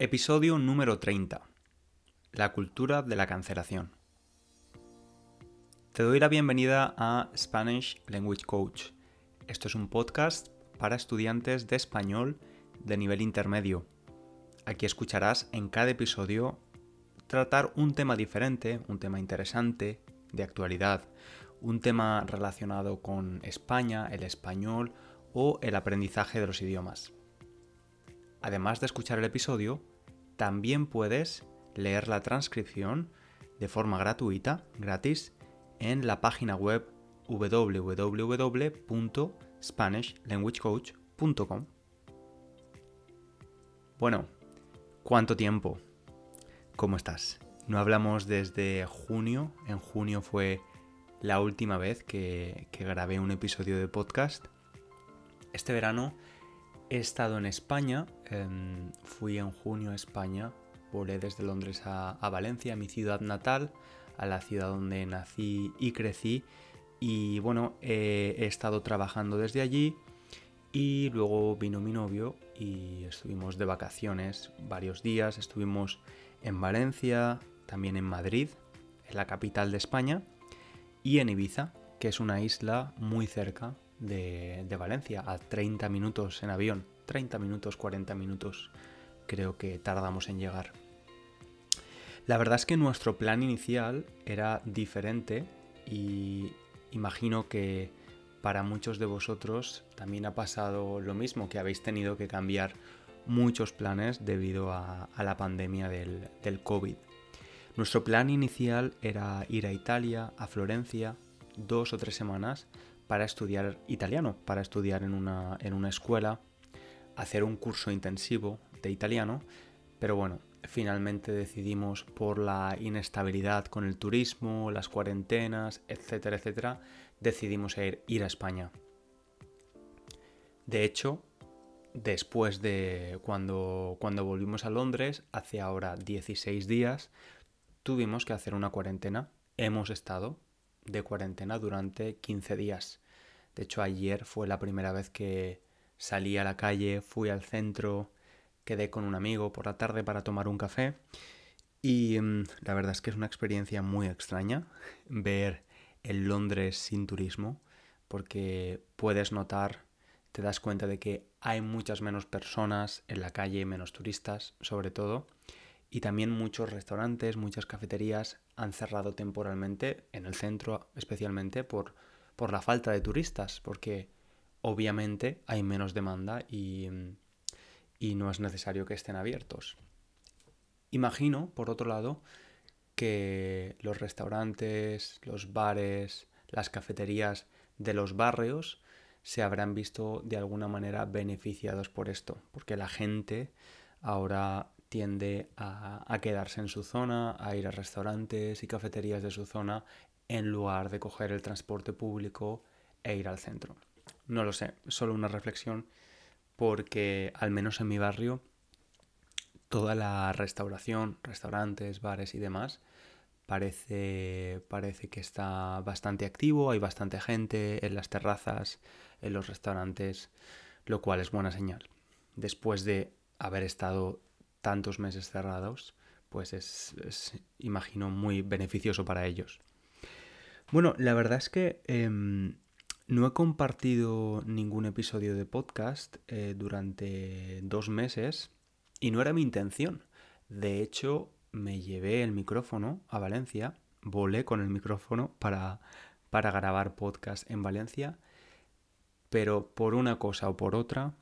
Episodio número 30. La cultura de la cancelación. Te doy la bienvenida a Spanish Language Coach. Esto es un podcast para estudiantes de español de nivel intermedio. Aquí escucharás en cada episodio tratar un tema diferente, un tema interesante, de actualidad, un tema relacionado con España, el español o el aprendizaje de los idiomas. Además de escuchar el episodio, también puedes leer la transcripción de forma gratuita, gratis, en la página web www.spanishlanguagecoach.com. Bueno, ¿cuánto tiempo? ¿Cómo estás? No hablamos desde junio. En junio fue la última vez que, grabé un episodio de podcast. Este verano he estado en España. Em, fui en junio a España. Volé desde Londres a, Valencia, mi ciudad natal, a la ciudad donde nací y crecí. Y bueno, he estado trabajando desde allí. Y luego vino mi novio y estuvimos de vacaciones varios días. Estuvimos en Valencia, también en Madrid, en la capital de España, y en Ibiza, que es una isla muy cerca de, Valencia, a 30 minutos en avión, 30 minutos, 40 minutos creo que tardamos en llegar. La verdad es que nuestro plan inicial era diferente y imagino que para muchos de vosotros también ha pasado lo mismo, que habéis tenido que cambiar muchos planes debido a, la pandemia del, del COVID. Nuestro plan inicial era ir a Italia, a Florencia, dos o tres semanas para estudiar italiano, para estudiar en una, en una escuela, hacer un curso intensivo de italiano, pero bueno, finalmente decidimos por la inestabilidad con el turismo, las cuarentenas, etcétera, etcétera, decidimos ir, ir a España. De hecho, después de cuando, cuando volvimos a Londres, hace ahora 16 días, tuvimos que hacer una cuarentena. Hemos estado de cuarentena durante 15 días. De hecho, ayer fue la primera vez que salí a la calle, fui al centro, quedé con un amigo por la tarde para tomar un café. Y mm, la verdad es que es una experiencia muy extraña ver el Londres sin turismo, porque puedes notar te das cuenta de que hay muchas menos personas en la calle, menos turistas sobre todo, y también muchos restaurantes, muchas cafeterías han cerrado temporalmente en el centro especialmente por, por la falta de turistas, porque obviamente hay menos demanda y, no es necesario que estén abiertos. Imagino, por otro lado, que los restaurantes, los bares, las cafeterías de los barrios se habrán visto de alguna manera beneficiados por esto, porque la gente ahora tiende a, quedarse en su zona, a ir a restaurantes y cafeterías de su zona en lugar de coger el transporte público e ir al centro. No lo sé, solo una reflexión porque al menos en mi barrio toda la restauración, restaurantes, bares y demás parece, parece que está bastante activo, hay bastante gente en las terrazas, en los restaurantes, lo cual es buena señal. Después de haber estado tantos meses cerrados, pues es, imagino, muy beneficioso para ellos. Bueno, la verdad es que em, no he compartido ningún episodio de podcast eh, durante dos meses y no era mi intención. De hecho, me llevé el micrófono a Valencia, volé con el micrófono para, para grabar podcast en Valencia, pero por una cosa o por otra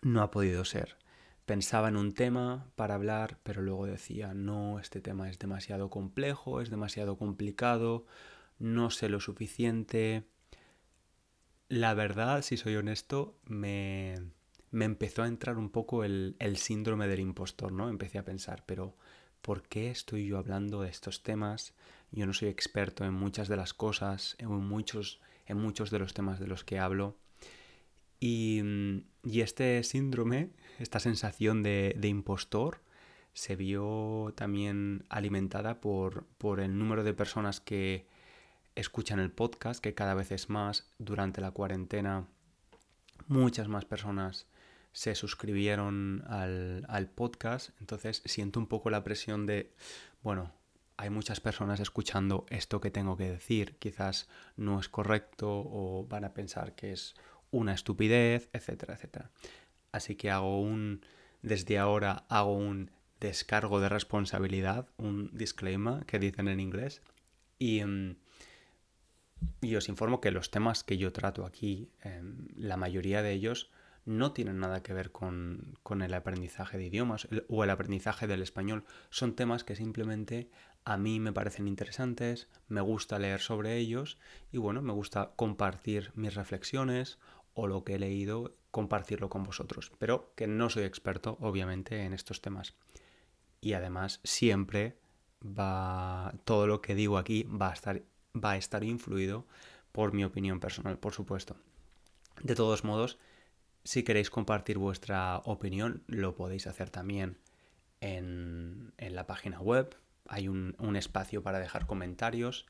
no ha podido ser. Pensaba en un tema para hablar, pero luego decía, no, este tema es demasiado complejo, es demasiado complicado, no sé lo suficiente. La verdad, si soy honesto, me, me empezó a entrar un poco el, el síndrome del impostor, ¿no? Empecé a pensar, pero ¿por qué estoy yo hablando de estos temas? Yo no soy experto en muchas de las cosas, en muchos, en muchos de los temas de los que hablo. Y, y este síndrome, esta sensación de, de, impostor, se vio también alimentada por, por el número de personas que escuchan el podcast, que cada vez es más durante la cuarentena. Muchas más personas se suscribieron al, podcast, entonces siento un poco la presión de, bueno, hay muchas personas escuchando esto que tengo que decir, quizás no es correcto o van a pensar que es una estupidez, etcétera, etcétera. Así que hago un, desde ahora hago un descargo de responsabilidad, un disclaimer que dicen en inglés. Y, mm, y os informo que los temas que yo trato aquí, em, la mayoría de ellos no tienen nada que ver con, con, el aprendizaje de idiomas o el aprendizaje del español. Son temas que simplemente a mí me parecen interesantes, me gusta leer sobre ellos y bueno, me gusta compartir mis reflexiones o lo que he leído, compartirlo con vosotros. Pero que no soy experto, obviamente, en estos temas. Y además, siempre va. Todo lo que digo aquí va a estar, va a estar influido por mi opinión personal, por supuesto. De todos modos, si queréis compartir vuestra opinión, lo podéis hacer también en, en la página web hay un, espacio para dejar comentarios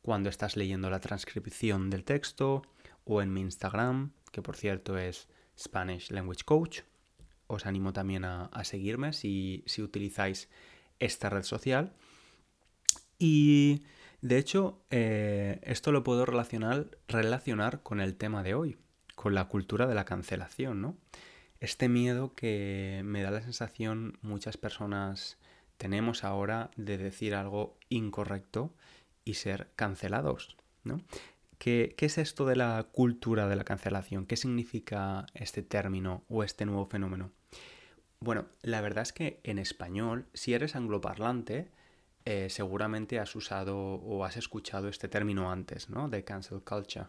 cuando estás leyendo la transcripción del texto o en mi Instagram, que por cierto es Spanish Language Coach. Os animo también a, seguirme si, utilizáis esta red social. Y de hecho, eh, esto lo puedo relacionar, relacionar con el tema de hoy, con la cultura de la cancelación, ¿no? Este miedo que me da la sensación muchas personas tenemos ahora de decir algo incorrecto y ser cancelados, ¿no? ¿Qué, es esto de la cultura de la cancelación? ¿Qué significa este término o este nuevo fenómeno? Bueno, la verdad es que en español, si eres angloparlante, eh, seguramente has usado o has escuchado este término antes, ¿no? De cancel culture.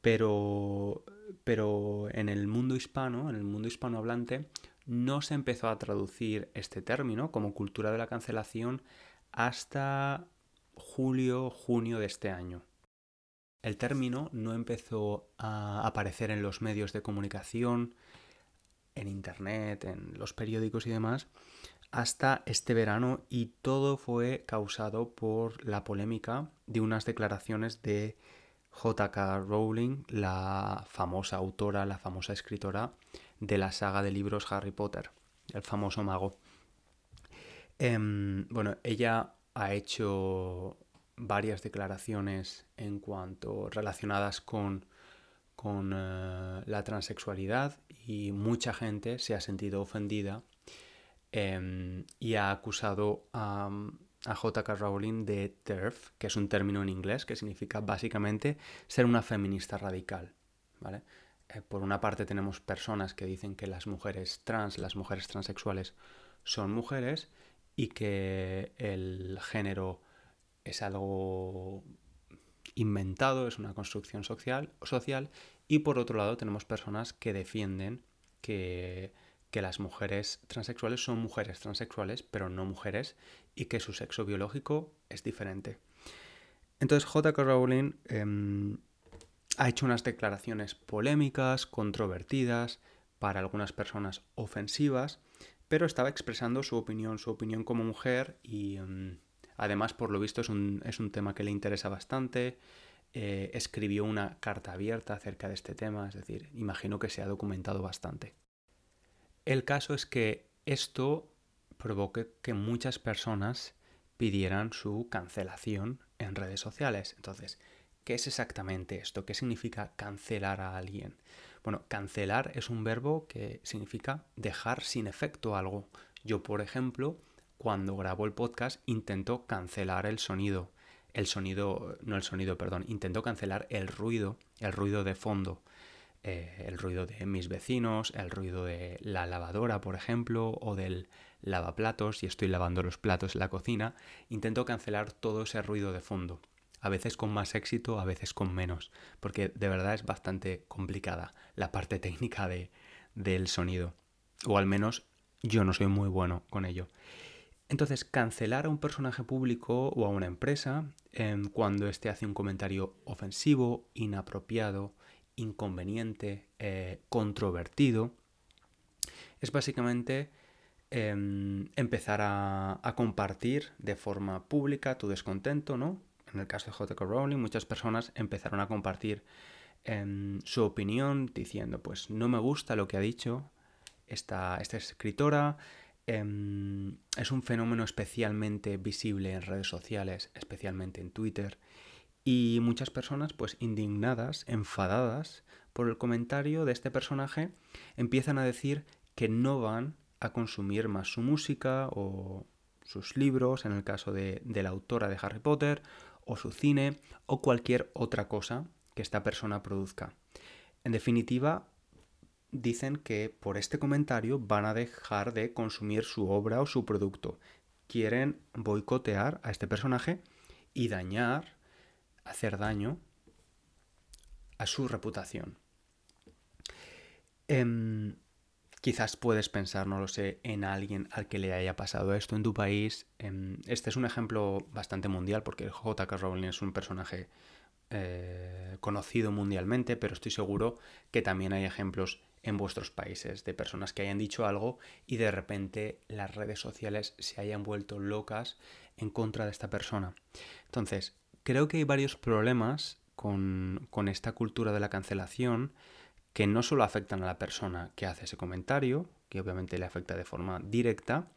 Pero, pero en el mundo hispano, en el mundo hispanohablante, no se empezó a traducir este término como cultura de la cancelación hasta julio, junio de este año. El término no empezó a aparecer en los medios de comunicación, en Internet, en los periódicos y demás, hasta este verano y todo fue causado por la polémica de unas declaraciones de J.K. Rowling, la famosa autora, la famosa escritora de la saga de libros Harry Potter, el famoso mago. Em, bueno, ella ha hecho varias declaraciones en cuanto relacionadas con, con eh, la transexualidad y mucha gente se ha sentido ofendida em, y ha acusado a, a J.K. Rowling de TERF, que es un término en inglés que significa básicamente ser una feminista radical. ¿vale? Eh, por una parte tenemos personas que dicen que las mujeres trans, las mujeres transexuales son mujeres y que el género es algo inventado, es una construcción social, social y por otro lado tenemos personas que defienden que, que, las mujeres transexuales son mujeres transexuales, pero no mujeres, y que su sexo biológico es diferente. Entonces J.K. Rowling em, ha hecho unas declaraciones polémicas, controvertidas, para algunas personas ofensivas, pero estaba expresando su opinión, su opinión como mujer y mm, además por lo visto es un, es un, tema que le interesa bastante. Eh, escribió una carta abierta acerca de este tema, es decir, imagino que se ha documentado bastante. El caso es que esto provoque que muchas personas pidieran su cancelación en redes sociales. Entonces, ¿Qué es exactamente esto? ¿Qué significa cancelar a alguien? Bueno, cancelar es un verbo que significa dejar sin efecto algo. Yo, por ejemplo, cuando grabo el podcast intento cancelar el sonido. El sonido, no el sonido, perdón, intento cancelar el ruido, el ruido de fondo. Eh, el ruido de mis vecinos, el ruido de la lavadora, por ejemplo, o del lavaplatos, si estoy lavando los platos en la cocina, intento cancelar todo ese ruido de fondo a veces con más éxito, a veces con menos, porque de verdad es bastante complicada la parte técnica de, del sonido, o al menos yo no soy muy bueno con ello. Entonces, cancelar a un personaje público o a una empresa em, cuando éste hace un comentario ofensivo, inapropiado, inconveniente, eh, controvertido, es básicamente em, empezar a, compartir de forma pública tu descontento, ¿no? en el caso de J.K. Rowling, muchas personas empezaron a compartir em, su opinión diciendo, pues no me gusta lo que ha dicho, esta, esta escritora. Em, es un fenómeno especialmente visible en redes sociales, especialmente en Twitter. Y muchas personas, pues indignadas, enfadadas por el comentario de este personaje, empiezan a decir que no van a consumir más su música o sus libros, en el caso de, de la autora de Harry Potter, o su cine, o cualquier otra cosa que esta persona produzca. En definitiva, dicen que por este comentario van a dejar de consumir su obra o su producto. Quieren boicotear a este personaje y dañar, hacer daño a su reputación. Em, quizás puedes pensar, no lo sé, en alguien al que le haya pasado esto en tu país. Em, este es un ejemplo bastante mundial porque J.K. Rowling es un personaje eh, conocido mundialmente, pero estoy seguro que también hay ejemplos en vuestros países de personas que hayan dicho algo y de repente las redes sociales se hayan vuelto locas en contra de esta persona. Entonces, creo que hay varios problemas con, con esta cultura de la cancelación que no solo afectan a la persona que hace ese comentario, que obviamente le afecta de forma directa,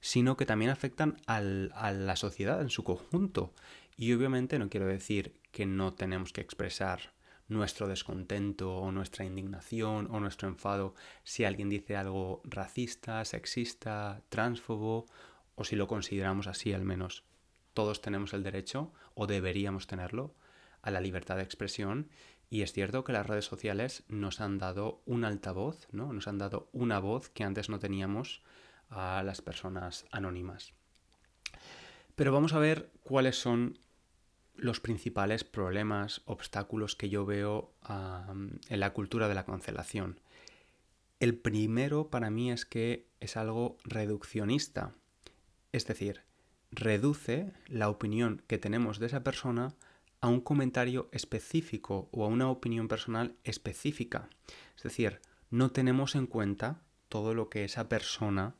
sino que también afectan al, a la sociedad en su conjunto. Y obviamente no quiero decir que no tenemos que expresar nuestro descontento o nuestra indignación o nuestro enfado si alguien dice algo racista, sexista, transfobo o si lo consideramos así al menos. Todos tenemos el derecho, o deberíamos tenerlo, a la libertad de expresión y es cierto que las redes sociales nos han dado un altavoz, ¿no? Nos han dado una voz que antes no teníamos a las personas anónimas. Pero vamos a ver cuáles son los principales problemas, obstáculos que yo veo en la cultura de la cancelación. El primero para mí es que es algo reduccionista, es decir, reduce la opinión que tenemos de esa persona a un comentario específico o a una opinión personal específica. Es decir, no tenemos en cuenta todo lo que esa persona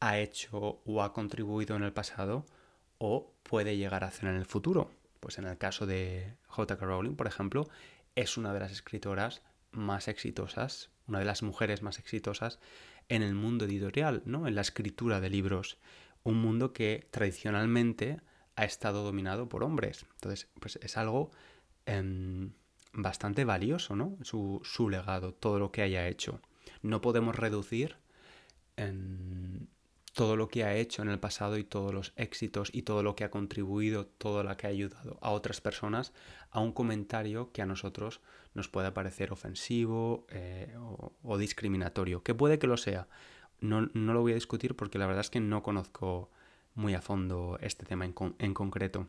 ha hecho o ha contribuido en el pasado o puede llegar a hacer en el futuro. Pues en el caso de J.K. Rowling, por ejemplo, es una de las escritoras más exitosas, una de las mujeres más exitosas en el mundo editorial, ¿no? En la escritura de libros. Un mundo que tradicionalmente ha estado dominado por hombres. Entonces, pues es algo em, bastante valioso, ¿no? Su, su, legado, todo lo que haya hecho. No podemos reducir en todo lo que ha hecho en el pasado y todos los éxitos y todo lo que ha contribuido, todo lo que ha ayudado a otras personas a un comentario que a nosotros nos pueda parecer ofensivo eh, o, discriminatorio, que puede que lo sea. No, lo voy a discutir porque la verdad es que no conozco muy a fondo este tema en, en concreto.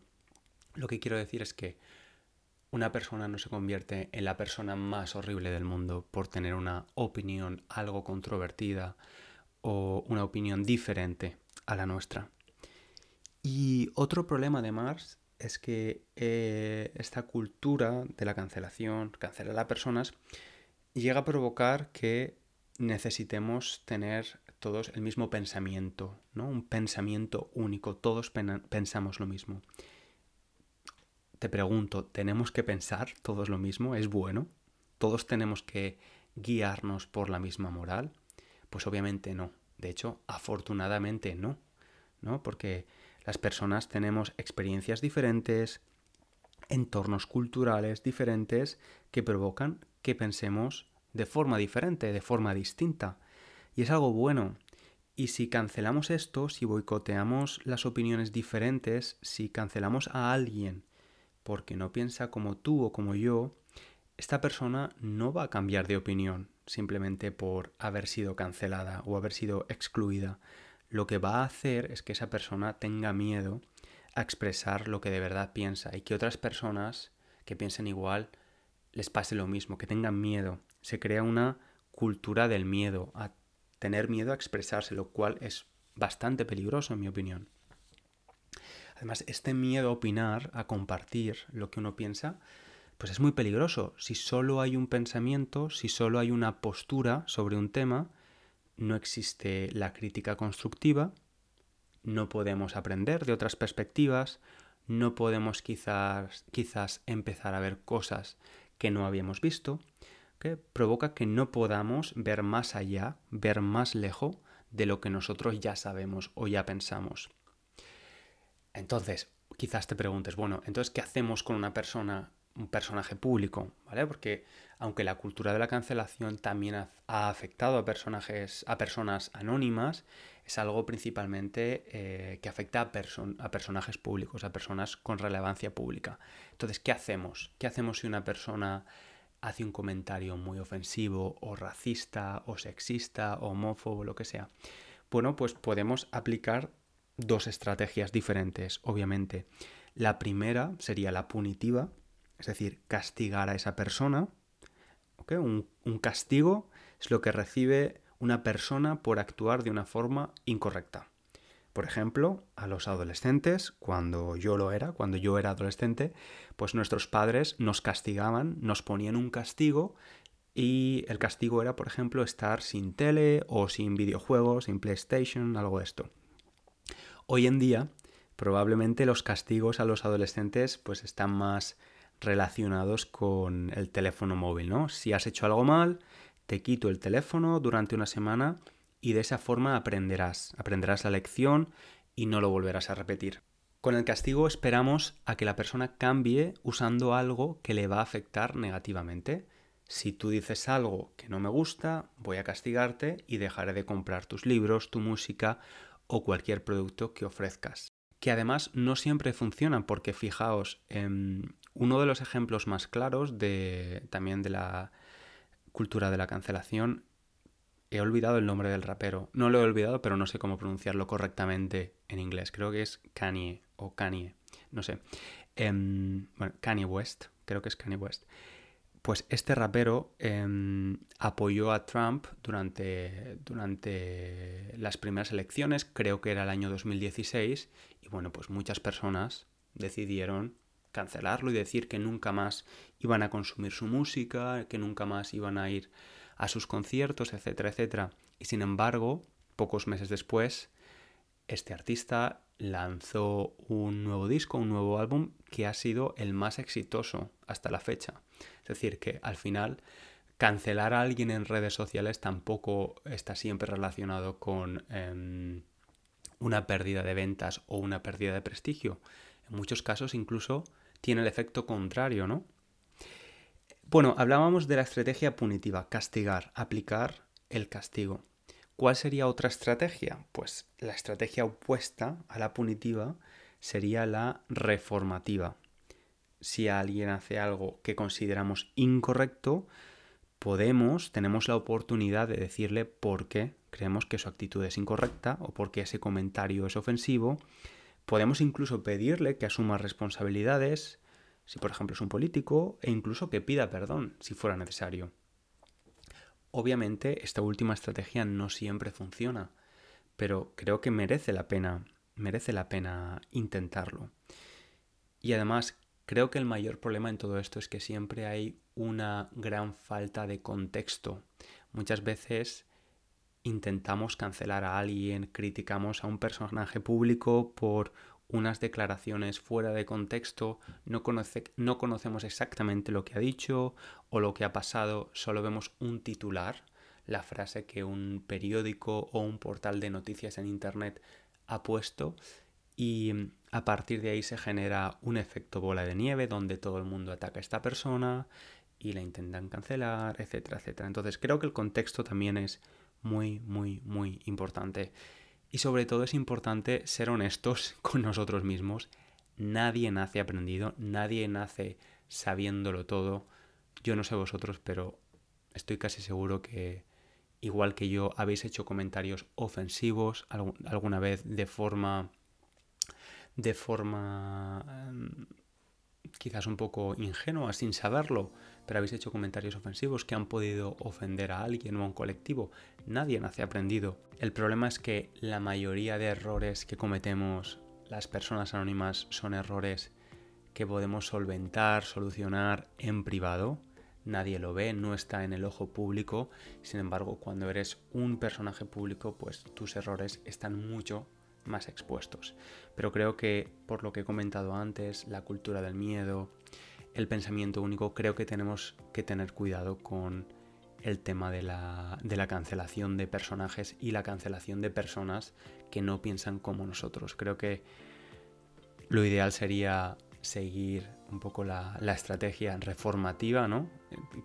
Lo que quiero decir es que una persona no se convierte en la persona más horrible del mundo por tener una opinión algo controvertida, o una opinión diferente a la nuestra. Y otro problema de Mars es que eh, esta cultura de la cancelación, cancelar a personas, llega a provocar que necesitemos tener todos el mismo pensamiento, ¿no? Un pensamiento único, todos pensamos lo mismo. Te pregunto, ¿tenemos que pensar todos lo mismo? ¿Es bueno? ¿Todos tenemos que guiarnos por la misma moral? Pues obviamente no. De hecho, afortunadamente no. ¿no? Porque las personas tenemos experiencias diferentes, entornos culturales diferentes que provocan que pensemos de forma diferente, de forma distinta. Y es algo bueno. Y si cancelamos esto, si boicoteamos las opiniones diferentes, si cancelamos a alguien porque no piensa como tú o como yo, esta persona no va a cambiar de opinión simplemente por haber sido cancelada o haber sido excluida. Lo que va a hacer es que esa persona tenga miedo a expresar lo que de verdad piensa y que otras personas que piensen igual les pase lo mismo, que tengan miedo. Se crea una cultura del miedo, a tener miedo a expresarse, lo cual es bastante peligroso en mi opinión. Además, este miedo a opinar, a compartir lo que uno piensa, pues es muy peligroso. Si solo hay un pensamiento, si solo hay una postura sobre un tema, no existe la crítica constructiva, no podemos aprender de otras perspectivas, no podemos quizás, quizás empezar a ver cosas que no habíamos visto, que provoca que no podamos ver más allá, ver más lejos de lo que nosotros ya sabemos o ya pensamos. Entonces, quizás te preguntes, bueno, entonces, ¿qué hacemos con una persona, un personaje público? ¿Vale? Porque aunque la cultura de la cancelación también ha, afectado a personajes, a personas anónimas, es algo principalmente eh, que afecta a, a personajes públicos, a personas con relevancia pública. Entonces, ¿qué hacemos? ¿Qué hacemos si una persona hace un comentario muy ofensivo o racista o sexista o homófobo, lo que sea. Bueno, pues podemos aplicar dos estrategias diferentes, obviamente. La primera sería la punitiva, es decir, castigar a esa persona. Un, castigo es lo que recibe una persona por actuar de una forma incorrecta. Por ejemplo, a los adolescentes, cuando yo lo era, cuando yo era adolescente, pues nuestros padres nos castigaban, nos ponían un castigo y el castigo era, por ejemplo, estar sin tele o sin videojuegos, sin PlayStation, algo de esto. Hoy en día, probablemente los castigos a los adolescentes pues están más relacionados con el teléfono móvil, ¿no? Si has hecho algo mal, te quito el teléfono durante una semana y de esa forma aprenderás, aprenderás la lección y no lo volverás a repetir. Con el castigo esperamos a que la persona cambie usando algo que le va a afectar negativamente. Si tú dices algo que no me gusta, voy a castigarte y dejaré de comprar tus libros, tu música o cualquier producto que ofrezcas. Que además no siempre funcionan porque fijaos, en uno de los ejemplos más claros de también de la cultura de la cancelación He olvidado el nombre del rapero. No lo he olvidado, pero no sé cómo pronunciarlo correctamente en inglés. Creo que es Kanye o Kanye. No sé. Em, bueno, Kanye West. Creo que es Kanye West. Pues este rapero em, apoyó a Trump durante, durante las primeras elecciones, creo que era el año 2016, y bueno, pues muchas personas decidieron cancelarlo y decir que nunca más iban a consumir su música, que nunca más iban a ir a sus conciertos, etcétera, etcétera. Y sin embargo, pocos meses después, este artista lanzó un nuevo disco, un nuevo álbum que ha sido el más exitoso hasta la fecha. Es decir, que al final cancelar a alguien en redes sociales tampoco está siempre relacionado con em, una pérdida de ventas o una pérdida de prestigio. En muchos casos incluso tiene el efecto contrario, ¿no? Bueno, hablábamos de la estrategia punitiva, castigar, aplicar el castigo. ¿Cuál sería otra estrategia? Pues la estrategia opuesta a la punitiva sería la reformativa. Si alguien hace algo que consideramos incorrecto, podemos, tenemos la oportunidad de decirle por qué creemos que su actitud es incorrecta o por qué ese comentario es ofensivo. Podemos incluso pedirle que asuma responsabilidades, si por ejemplo es un político, e incluso que pida perdón si fuera necesario. Obviamente esta última estrategia no siempre funciona, pero creo que merece la pena, merece la pena intentarlo. Y además creo que el mayor problema en todo esto es que siempre hay una gran falta de contexto. Muchas veces intentamos cancelar a alguien, criticamos a un personaje público por unas declaraciones fuera de contexto, no, conoce, no conocemos exactamente lo que ha dicho o lo que ha pasado, solo vemos un titular, la frase que un periódico o un portal de noticias en Internet ha puesto y a partir de ahí se genera un efecto bola de nieve donde todo el mundo ataca a esta persona y la intentan cancelar, etcétera, etcétera. Entonces creo que el contexto también es muy, muy, muy importante. Y sobre todo es importante ser honestos con nosotros mismos. Nadie nace aprendido, nadie nace sabiéndolo todo. Yo no sé vosotros, pero estoy casi seguro que igual que yo habéis hecho comentarios ofensivos alguna vez de forma de forma em, quizás un poco ingenua, sin saberlo, pero habéis hecho comentarios ofensivos que han podido ofender a alguien o a un colectivo. Nadie nace aprendido. El problema es que la mayoría de errores que cometemos las personas anónimas son errores que podemos solventar, solucionar en privado. Nadie lo ve, no está en el ojo público. Sin embargo, cuando eres un personaje público, pues tus errores están mucho más expuestos. Pero creo que por lo que he comentado antes, la cultura del miedo, el pensamiento único, creo que tenemos que tener cuidado con el tema de la, cancelación de personajes y la cancelación de personas que no piensan como nosotros. Creo que lo ideal sería seguir un poco la, estrategia reformativa, ¿no?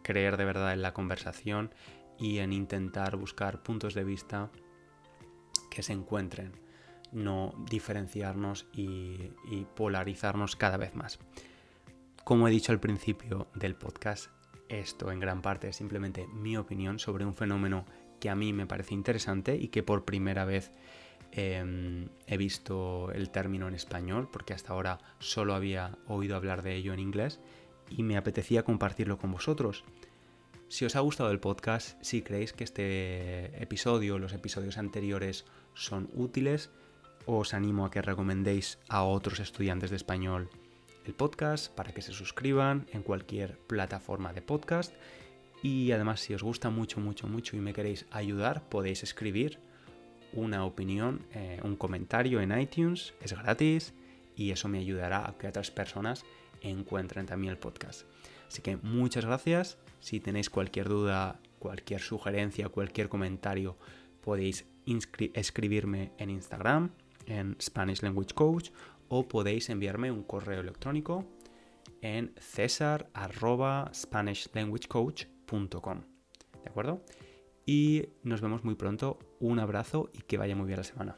Creer de verdad en la conversación y en intentar buscar puntos de vista que se encuentren, no diferenciarnos y polarizarnos cada vez más. Como he dicho al principio del podcast, esto en gran parte es simplemente mi opinión sobre un fenómeno que a mí me parece interesante y que por primera vez eh, he visto el término en español, porque hasta ahora solo había oído hablar de ello en inglés y me apetecía compartirlo con vosotros. Si os ha gustado el podcast, si creéis que este episodio, los episodios anteriores son útiles, os animo a que recomendéis a otros estudiantes de español el podcast para que se suscriban en cualquier plataforma de podcast. Y además, si os gusta mucho, mucho, mucho y me queréis ayudar, podéis escribir una opinión, eh, un comentario en iTunes, es gratis y eso me ayudará a que otras personas encuentren también el podcast. Así que muchas gracias. Si tenéis cualquier duda, cualquier sugerencia, cualquier comentario, podéis escribirme en Instagram, en Spanish Language Coach, o podéis enviarme un correo electrónico en cesar.spanishlanguagecoach.com. ¿De acuerdo? Y nos vemos muy pronto. Un abrazo y que vaya muy bien la semana.